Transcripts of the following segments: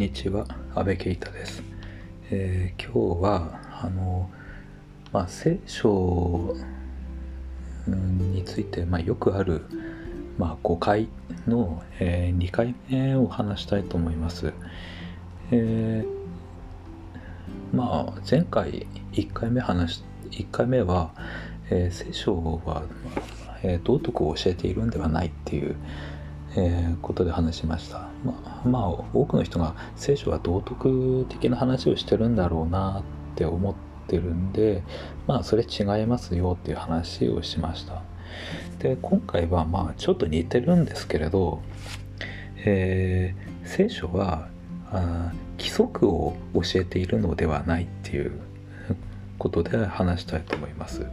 にちは、安倍圭太です。えー、今日は、あの、まあ、聖書について、まあ、よくある、まあ、誤解の、えー、2回目を話したいと思います。えー、まあ、前回1回目話し、1回目は、えー、聖書は、えー、道徳を教えているんではないっていう、えー、ことで話しました。まあ、まあ、多くの人が聖書は道徳的な話をしてるんだろうなって思ってるんで、まあ、それ違いますよっていう話をしました。で、今回はまあ、ちょっと似てるんですけれど、えー、聖書はあ規則を教えているのではないっていうことで話したいと思います。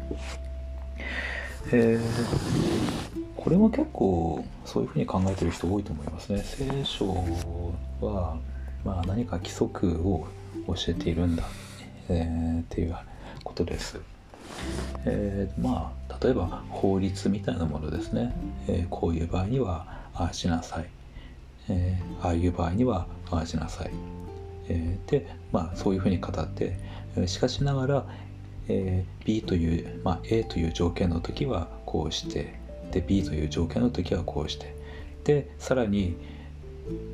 えーこれも結構そういうふうに考えてる人多いと思いますね。聖書は、まあ、何か規則を教えているんだ、えー、っていうことです。えー、まあ例えば法律みたいなものですね、えー、こういう場合にはああしなさい、えー、ああいう場合にはああしなさい、えー、でまあそういうふうに語ってしかしながら、えー、B という、まあ、A という条件の時はこうしてで B という条件の時はこうして。でさらに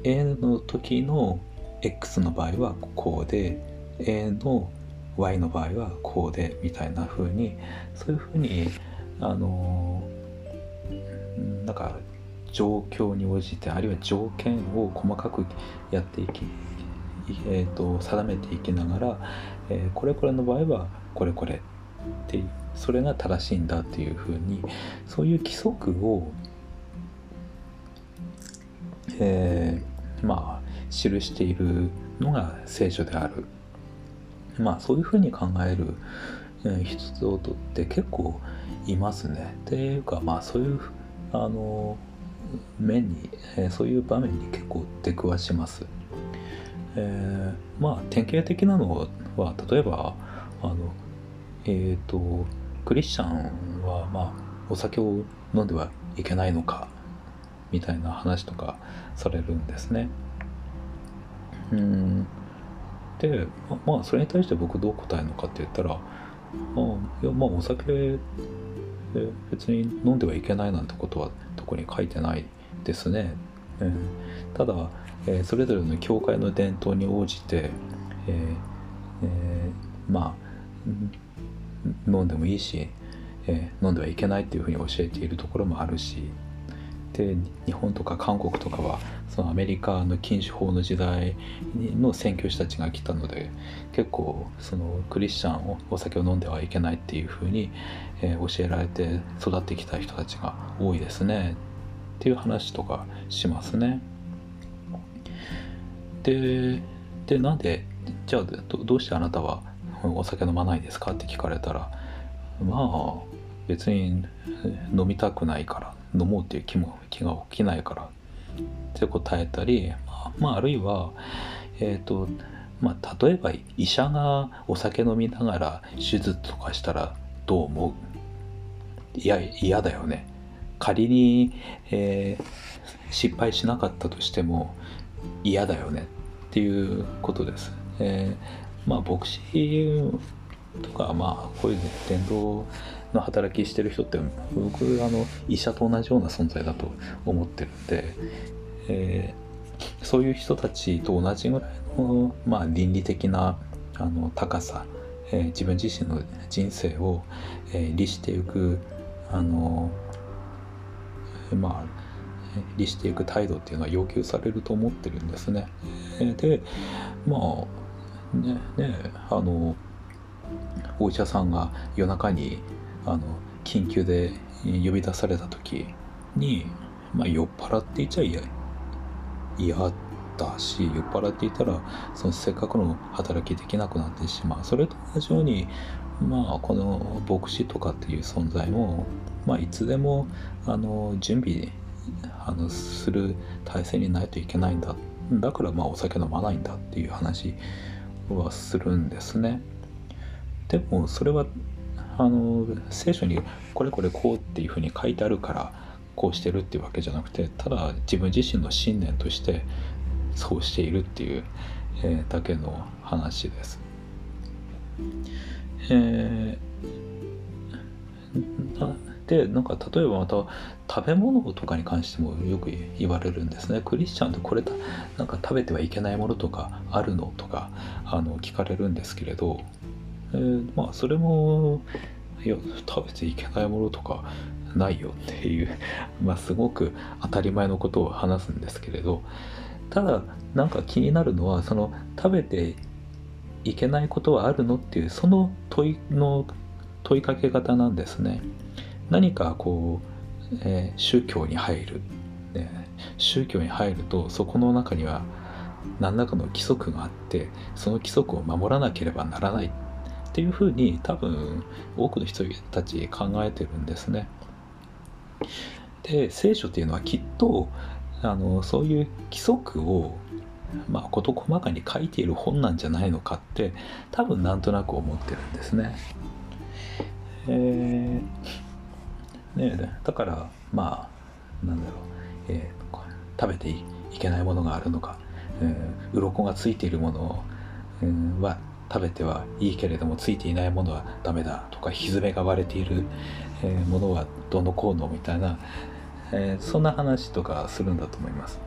A の時の X の場合はこうで A の Y の場合はこうでみたいな風にそういう風にあのなんか状況に応じてあるいは条件を細かくやっていき、えーと、定めていきながら、えー、これこれの場合はこれこれってそれが正しいんだっていうふうにそういう規則を、えー、まあ記しているのが聖書であるまあそういうふうに考える人って結構いますね。っていうかまあそういうあの面に、えー、そういう場面に結構出くわします。えー、まあ典型的なのは例えばあのえっ、ー、とクリスチャンはまあお酒を飲んではいけないのかみたいな話とかされるんですね。うんでまあそれに対して僕どう答えるのかって言ったらあいやまあお酒で別に飲んではいけないなんてことは特に書いてないですね。うん、ただ、えー、それぞれの教会の伝統に応じて、えーえー、まあ飲んでもいいし、えー、飲んではいけないっていうふうに教えているところもあるしで日本とか韓国とかはそのアメリカの禁酒法の時代の宣教師たちが来たので結構そのクリスチャンをお酒を飲んではいけないっていうふうに、えー、教えられて育ってきた人たちが多いですねっていう話とかしますね。ででなんでじゃあどうしてあなたはお酒飲まないですか？って聞かれたらまあ別に飲みたくないから飲もうっていう気も気が起きないからって答えたり、まあ、あ、るいはえっ、ー、とまあ例えば医者がお酒飲みながら手術とかしたらどう思う？いや嫌だよね。仮に、えー、失敗しなかったとしても嫌だよねっていうことです。えーまあ牧師とかまあこういう、ね、伝道の働きしてる人って僕あの医者と同じような存在だと思ってるんで、えー、そういう人たちと同じぐらいの、まあ、倫理的なあの高さ、えー、自分自身の人生を、えー、律していくあのまあ律していく態度っていうのは要求されると思ってるんですね。でまあねねあのお医者さんが夜中にあの緊急で呼び出された時に、まあ、酔っ払っていちゃ嫌嫌だし酔っ払っていたらそのせっかくの働きできなくなってしまう。それと同じようにまあこの牧師とかっていう存在も、まあ、いつでもあの準備あのする体制にないといけないんだ。だからまあお酒飲まないんだっていう話はするんですね。でもそれはあの聖書にこれこれこうっていうふうに書いてあるからこうしてるっていうわけじゃなくてただ自分自身の信念としてそうしているっていう、えー、だけの話です。えー、でなんか例えばまた食べ物とかに関してもよく言われるんですねクリスチャンってこれなんか食べてはいけないものとかあるのとかあの聞かれるんですけれど、えー、まあそれもいや食べていけないものとかないよっていう、まあ、すごく当たり前のことを話すんですけれどただなんか気になるのはその食べていけないことはあるのっていうその問いの問いかけ方なんですね。何かこう、えー、宗教に入る、ね、宗教に入るとそこの中には何らかの規則があってその規則を守らなければならないっていうふうに多分多くの人たち考えてるんですね。で聖書っていうのはきっとあのそういう規則をまあ、事細かに書いている本なんじゃないのかって多分なんとなく思ってるんですね。えー、ねだからまあなんだろう、えー、食べていけないものがあるのか、えー、鱗がついているものは食べてはいいけれどもついていないものはダメだとかひずめが割れている、えものはどのこうのみたいなえー、そんな話とかするんだと思います。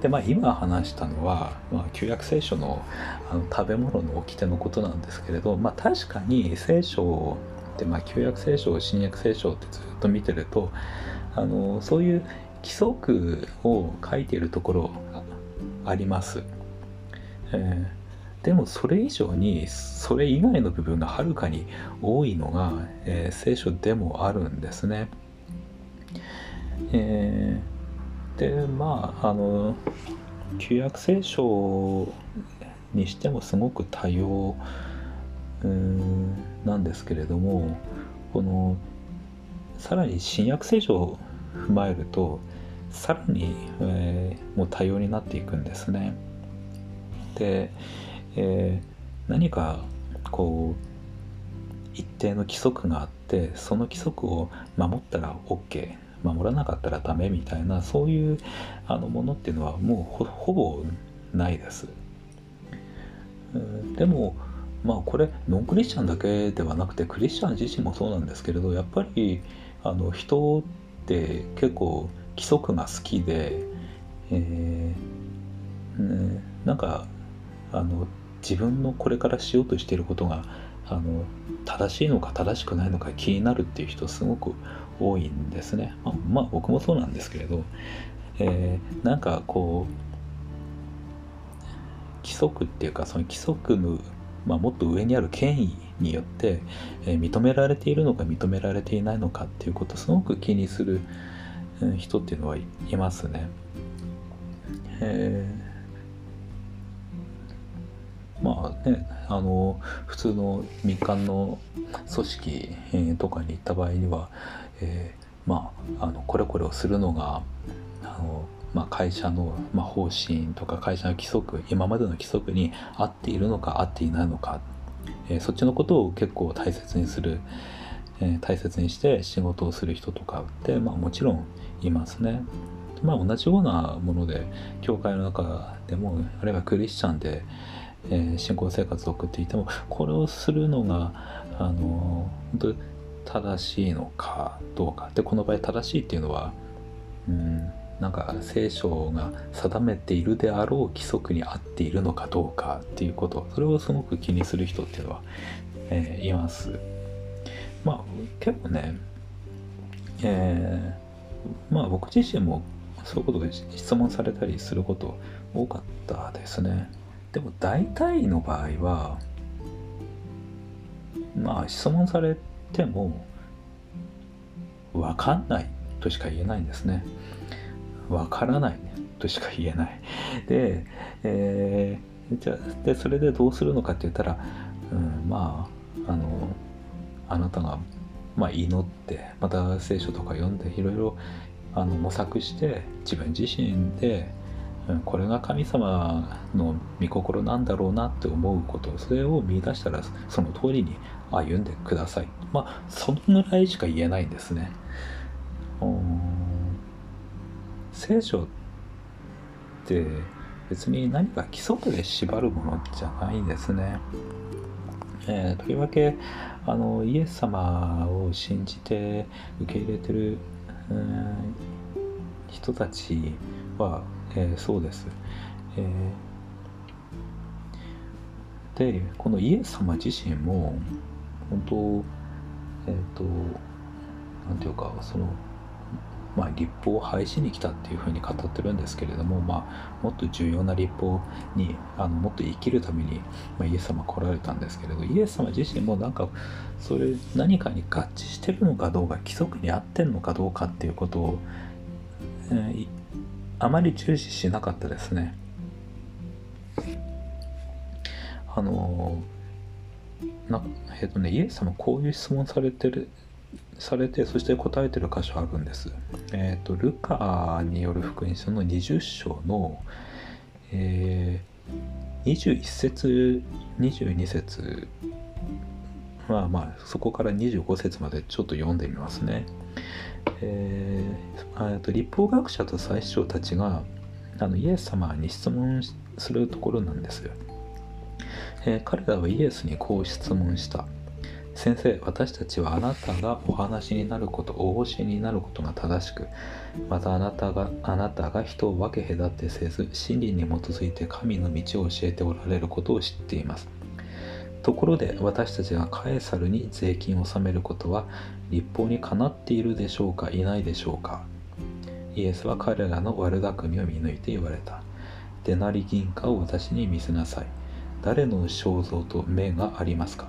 でまあ今話したのは、まあ、旧約聖書のあの食べ物の掟のことなんですけれど、まあ、確かに聖書、まあ、旧約聖書新約聖書ってずっと見てるとあのそういう規則を書いているところあります。えー、でもそれ以上にそれ以外の部分がはるかに多いのが、えー、聖書でもあるんですね。えー、でまああの旧約聖書にしてもすごく多様なんですけれどもこのさらに新約聖書を踏まえるとさらに、えー、もう多様になっていくんですね。で、えー、何かこう一定の規則があってその規則を守ったら OK 守らなかったらダメみたいなそういうあのものっていうのはもうほぼないです。でもまあこれノンクリスチャンだけではなくてクリスチャン自身もそうなんですけれどやっぱりあの人って結構規則が好きで、えーね、なんかあの自分のこれからしようとしていることがあの正しいのか正しくないのか気になるっていう人すごく多いんですね。まあ、まあ、僕もそうなんですけれど、えー、なんかこう規則っていうかその規則の、まあ、もっと上にある権威によって、え、認められているのか認められていないのかっていうことをすごく気にする人っていうのはいますね。えー、まあねあの普通の民間の組織、とかに行った場合には、えー、まああのこれこれをするのがあの、まあ、会社の、まあ、方針とか会社の規則今までの規則に合っているのか合っていないのか、えー、そっちのことを結構大切にする、えー、大切にして仕事をする人とかって、まあ、もちろんいますね。まあ、同じようなもので教会の中でもあるいはクリスチャンで、えー、信仰生活を送っていてもこれをするのがあの本当正しいのかどうかでこの場合正しいっていうのはうんなんか聖書が定めているであろう規則に合っているのかどうかっていうことそれをすごく気にする人っていうのは、えー、いますまあ結構ねえー、まあ僕自身もそういうことで質問されたりすること多かったですねでも大体の場合はまあ質問されても分かんないとしか言えないんですね。分からないとしか言えない。で、えー、じゃでそれでどうするのかって言ったら、うん、まああのあなたが、まあ、祈ってまた聖書とか読んでいろいろあの模索して自分自身でうんこれが神様の御心なんだろうなって思うことそれを見出したらその通りに歩んでください。まあそのぐらいしか言えないんですね。聖書って別に何か規則で縛るものじゃないんですね。えー、とりわけあのイエス様を信じて受け入れてる、人たちは、えー、そうです。えー、でこのイエス様自身も本当えっ、ー、と何ていうかそのまあ、立法を廃止に来たっていうふうに語ってるんですけれども、まあ、もっと重要な立法にあのもっと生きるために、まあ、イエス様来られたんですけれどイエス様自身もなんかそれ何かに合致してるのかどうか規則に合ってるのかどうかっていうことを、えー、あまり重視しなかったですね。あのなえっ、とねイエス様こういう質問されてるされてそして答えてる箇所あるんです。えっ、ー、とルカによる福音書の20章の、えー、21節22節まあまあそこから25節までちょっと読んでみますね。えー、と立法学者と最初たちがあのイエス様に質問するところなんですよ。えー、彼らはイエスにこう質問した。先生私たちはあなたがお話になることお教えになることが正しくまたあなたがあなたが人を分け隔てせず真理に基づいて神の道を教えておられることを知っています。ところで私たちがカエサルに税金を納めることは立法にかなっているでしょうかいないでしょうか。イエスは彼らの悪巧みを見抜いて言われた。デナリ銀貨を私に見せなさい。誰の肖像と目がありますか？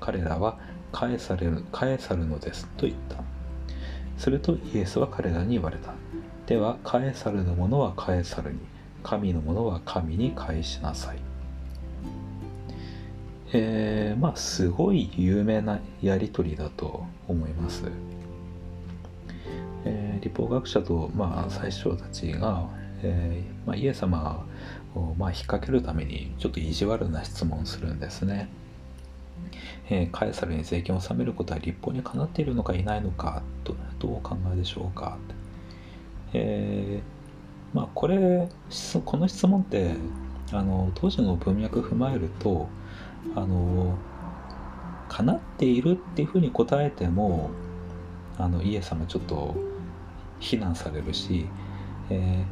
彼らは返される返さるのですと言った。するとイエスは彼らに言われた。では返されるものは返さるに神のものは神に返しなさい。えー、まあすごい有名なやり取りだと思います、えー、立法学者と、まあ、最初たちが、えーまあ、イエス様を、まあ、引っ掛けるためにちょっと意地悪な質問するんですね。えー、カエサルに税金を納めることは立法にかなっているのかいないのかとどうお考えでしょうか、えー、まあこれこの質問ってあの当時の文脈を踏まえるとあのかなっているっていうふうに答えてもあのイエス様ちょっと非難されるし、え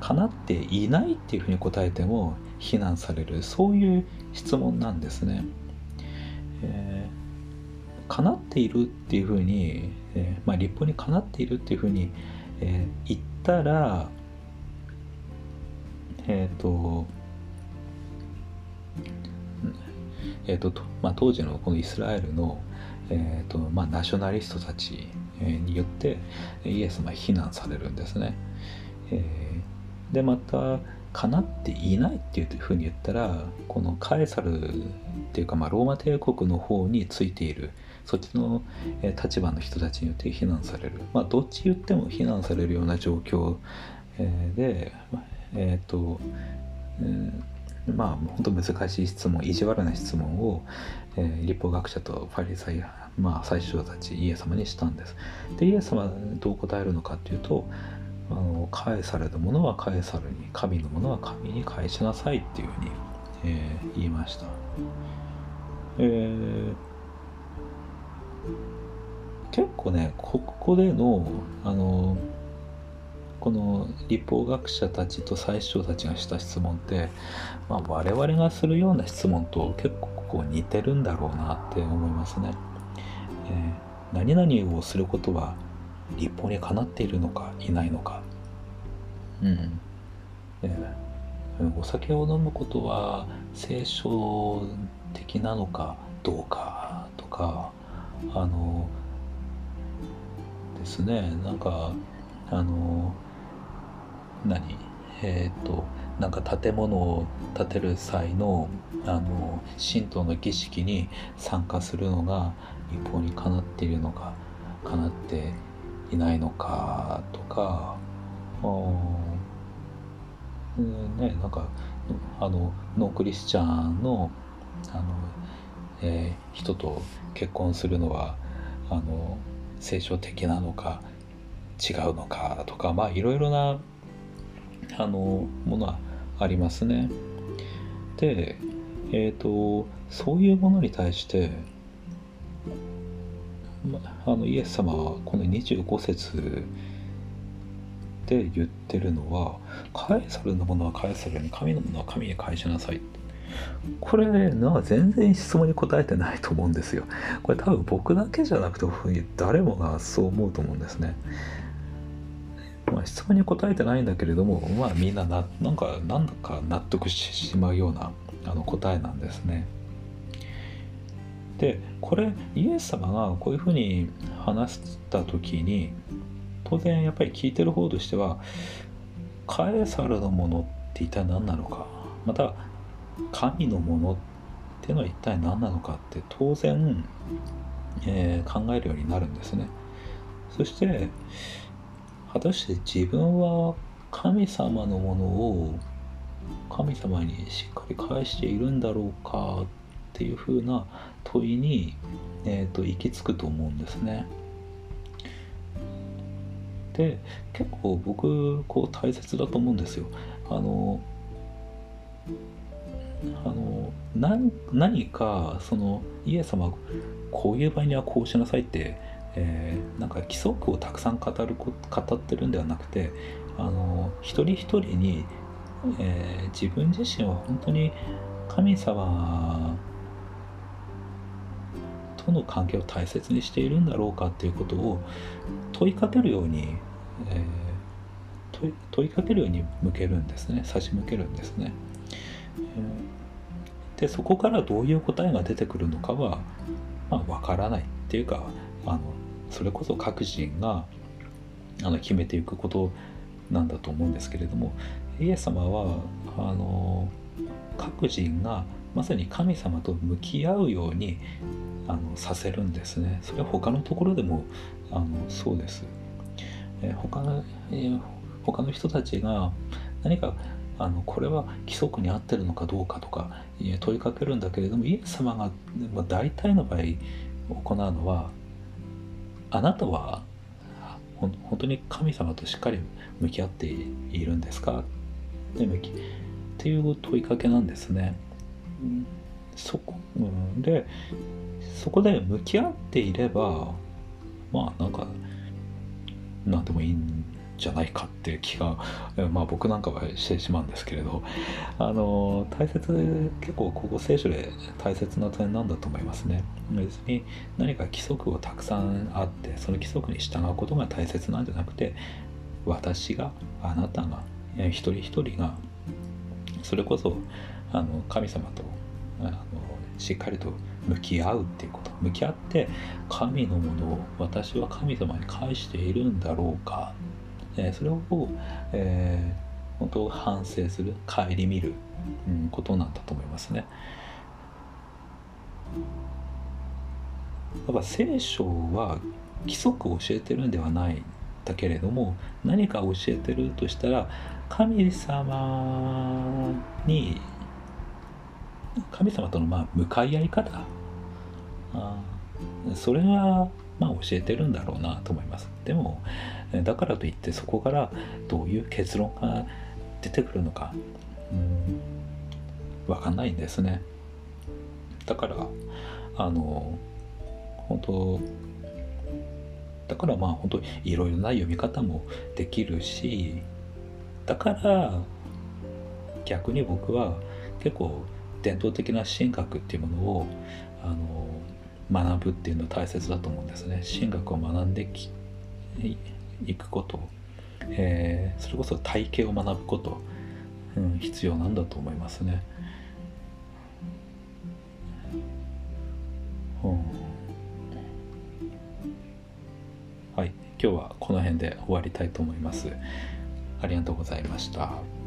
ー、かなっていないっていうふうに答えても非難されるそういう質問なんですね。えー、叶っているっていうふうに、えー、まあ、立法にかなっているっていうふうに、えー、言ったらえっ、とえーとまあ、当時のこのイスラエルの、えーとまあ、ナショナリストたちによってイエスは非難されるんですね。えー、でまたかなっていないっていうふうに言ったらこのカエサルっていうか、まあ、ローマ帝国の方についているそっちの立場の人たちによって非難される、まあ、どっち言っても非難されるような状況でえっ、ー、と、えー、まあ本当難しい質問意地悪な質問を、えー、立法学者とファリサイまあ最初たちイエス様にしたんです。でイエス様はどう答えるのかっていうとあの返されたものは返さるに神のものは神に返しなさいっていうふうに、えー、言いました、えー、結構ねここでのあのこの立法学者たちと最初たちがした質問って、まあ、我々がするような質問と結構こう似てるんだろうなって思いますね。えー、何々をすることは立法にかなっているのかいないのか、うん。お酒を飲むことは聖書的なのかどうかとかあのですね。なんかあの何？えっ、ー、となんか建物を建てる際のあの神道の儀式に参加するのが立法にかなっているのかかなっていないのかとかうんねなんかあのノークリスチャンのあの、えー、人と結婚するのはあの聖書的なのか違うのかとかまあいろいろなあのものはありますね。で、えーと、そういうものに対して、ま、あのイエス様はこの25節で言ってるのは「カエサルのものはカエサルに神のものは神に返しなさい」これね全然質問に答えてないと思うんですよ。これ多分僕だけじゃなくて誰もがそう思うと思うんですね。まあ、質問に答えてないんだけれども、まあ、みんなななんかなんだか納得してしまうようなあの答えなんですね。でこれイエス様がこういうふうに話した時に当然やっぱり聞いてる方としてはカエサルのものって一体何なのかまた神のものっていうのは一体何なのかって当然、えー、考えるようになるんですね。そして果たして自分は神様のものを神様にしっかり返しているんだろうかっていうふうな問いに、えーと、行き着くと思うんですね。で結構僕こう大切だと思うんですよ。あのあの何何かそのイエス様こういう場合にはこうしなさいってえー、なんか規則をたくさん語る語ってるんではなくてあの一人一人に、えー、自分自身は本当に神様との関係を大切にしているんだろうかっていうことを問いかけるように、えー、問い問いかけるように向けるんですね差し向けるんですね。えー、でそこからどういう答えが出てくるのかは、まあ、分からないっていうかあのそれこそ各人があの決めていくことなんだと思うんですけれどもイエス様はあの各人がまさに神様と向き合うようにあのさせるんですね。それは他のところでもあのそうです、え他の、え他の人たちが何かあのこれは規則に合ってるのかどうかとか問いかけるんだけれどもイエス様がまあ大体の場合行うのはあなたは本当に神様としっかり向き合っているんですか？っていう問いかけなんですね。そこうんでそこで向き合っていればまあなんか何でもいいんじゃないかっていう気が、まあ、僕なんかはしてしまうんですけれどあの大切結構ここ聖書で大切な点なんだと思いますね。別に何か規則をたくさんあってその規則に従うことが大切なんじゃなくて私があなたが一人一人がそれこそあの神様としっかりと向き合うっていうこと向き合って神のものを私は神様に返しているんだろうかえそれを、えー、本当反省する顧みる、うん、ことなんだと思いますね。だから聖書は規則を教えてるんではないんだけれども何か教えてるとしたら神様に神様とのまあ向かい合い方。あそれはまあ教えてるんだろうなと思います。でもだからといってそこからどういう結論が出てくるのかうん分かんないんですね。だからあの本当だからまあ本当いろいろな読み方もできるしだから逆に僕は結構伝統的な神学っていうものをあの学ぶっていうのは大切だと思うんですね。神学を学んでいくこと、えー、それこそ体系を学ぶこと、うん、必要なんだと思いますね。うん、はい今日はこの辺で終わりたいと思います。ありがとうございました。